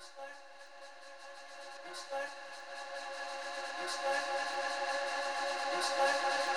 Thank you.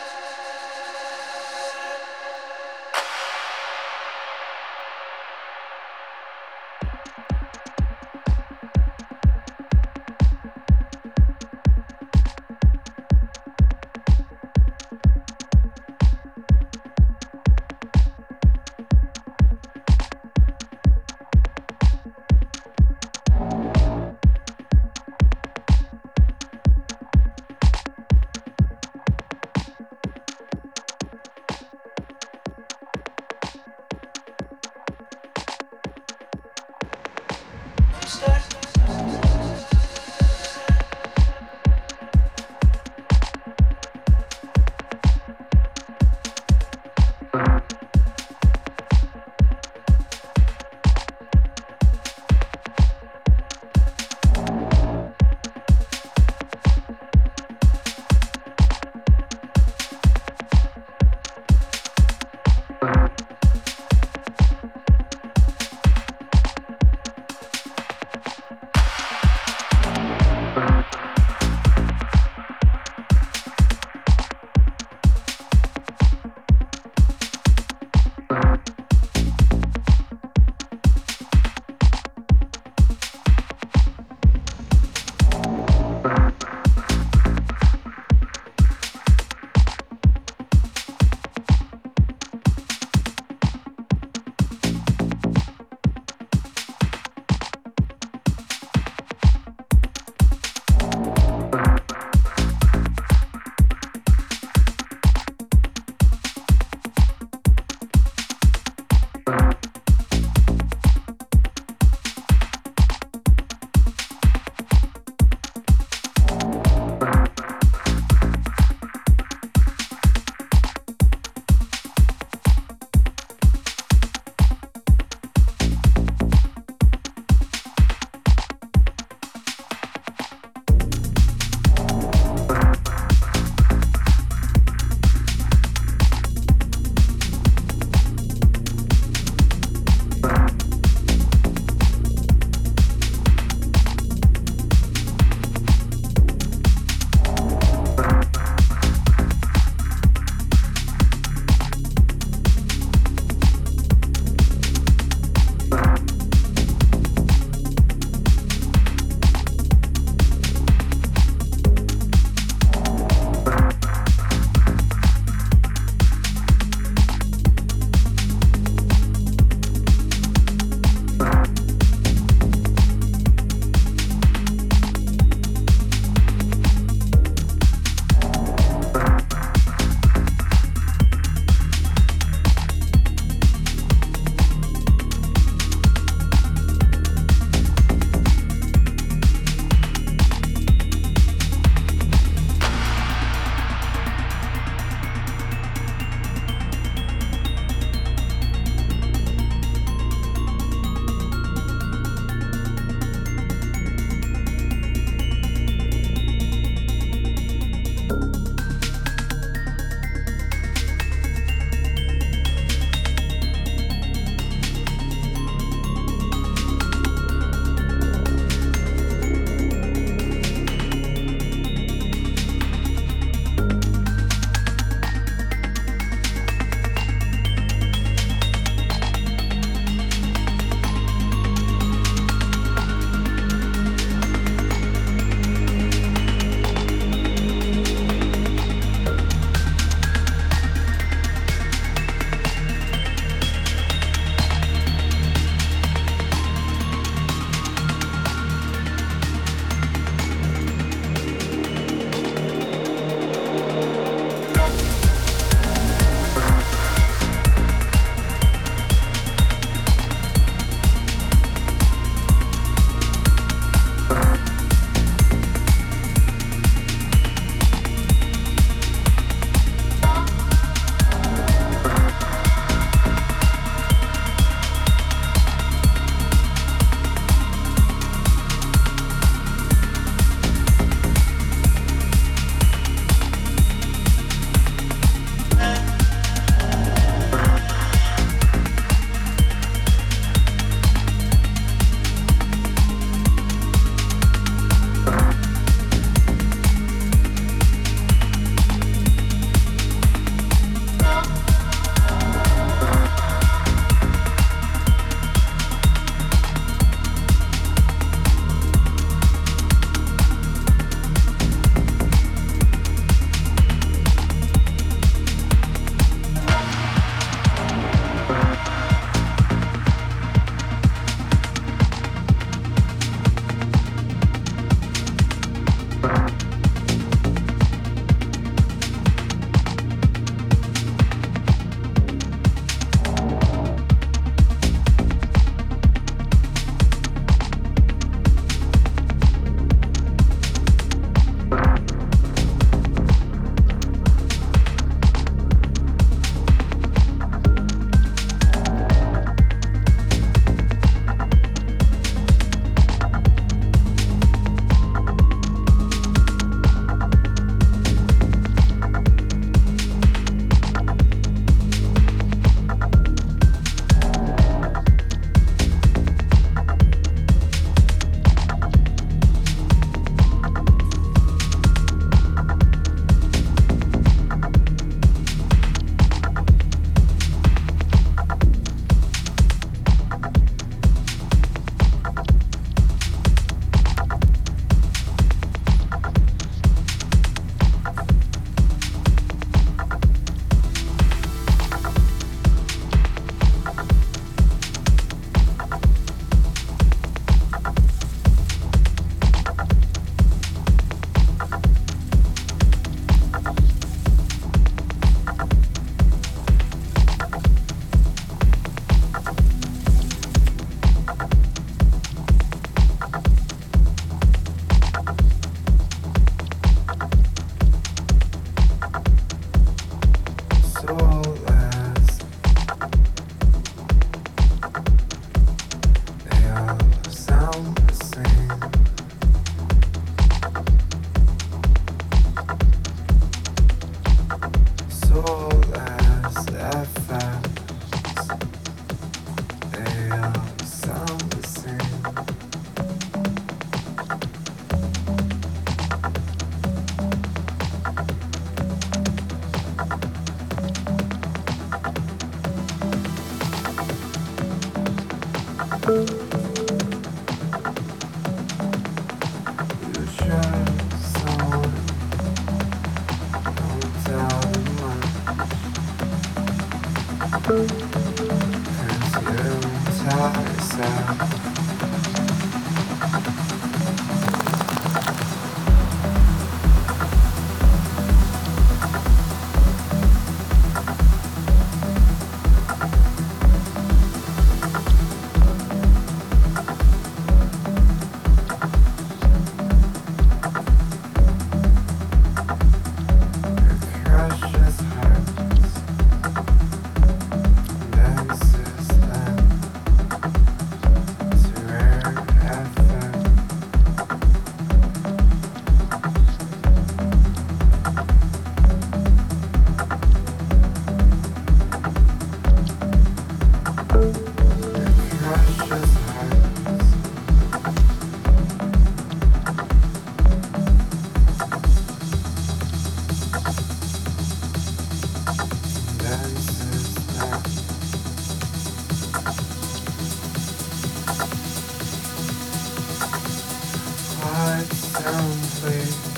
Thank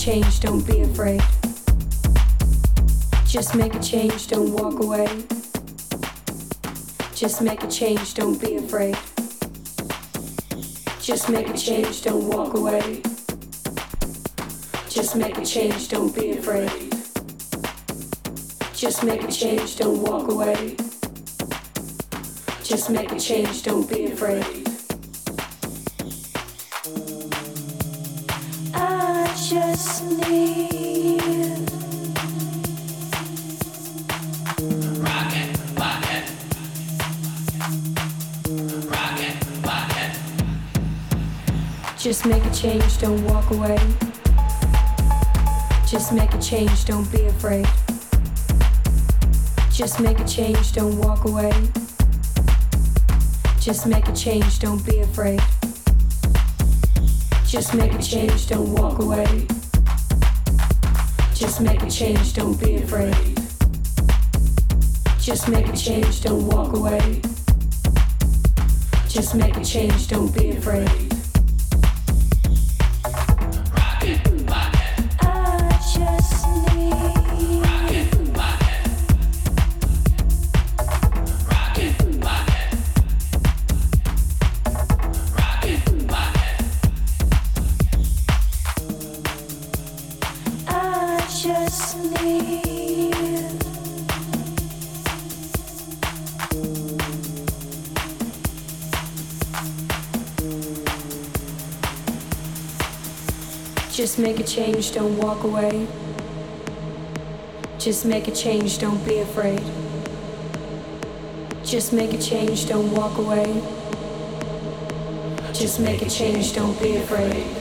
change, don't be afraid. Just make a change, don't walk away. Just make a change, don't be afraid. Just make a change, don't walk away. Just make a change, don't be afraid. I Just make a change, don't walk away. Just make a change, don't be afraid. Just make a change, don't walk away. Just make a change, don't be afraid. Just make a change, don't walk away. Just make a change, don't be afraid. Just make a change, don't walk away. Just make a change, don't be afraid. A change, don't walk away. Just make a change, don't be afraid. Just make a change, don't walk away. Just make a change, don't be afraid.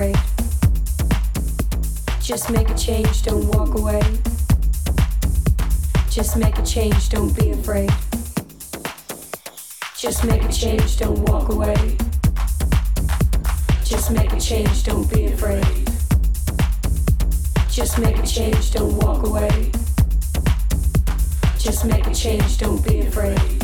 Afraid. Just make a change, don't walk away. Just make a change, don't be afraid. Just make a change, don't walk away. Just make a change, don't be afraid. Just make a change, don't walk away. Just make a change, don't be afraid.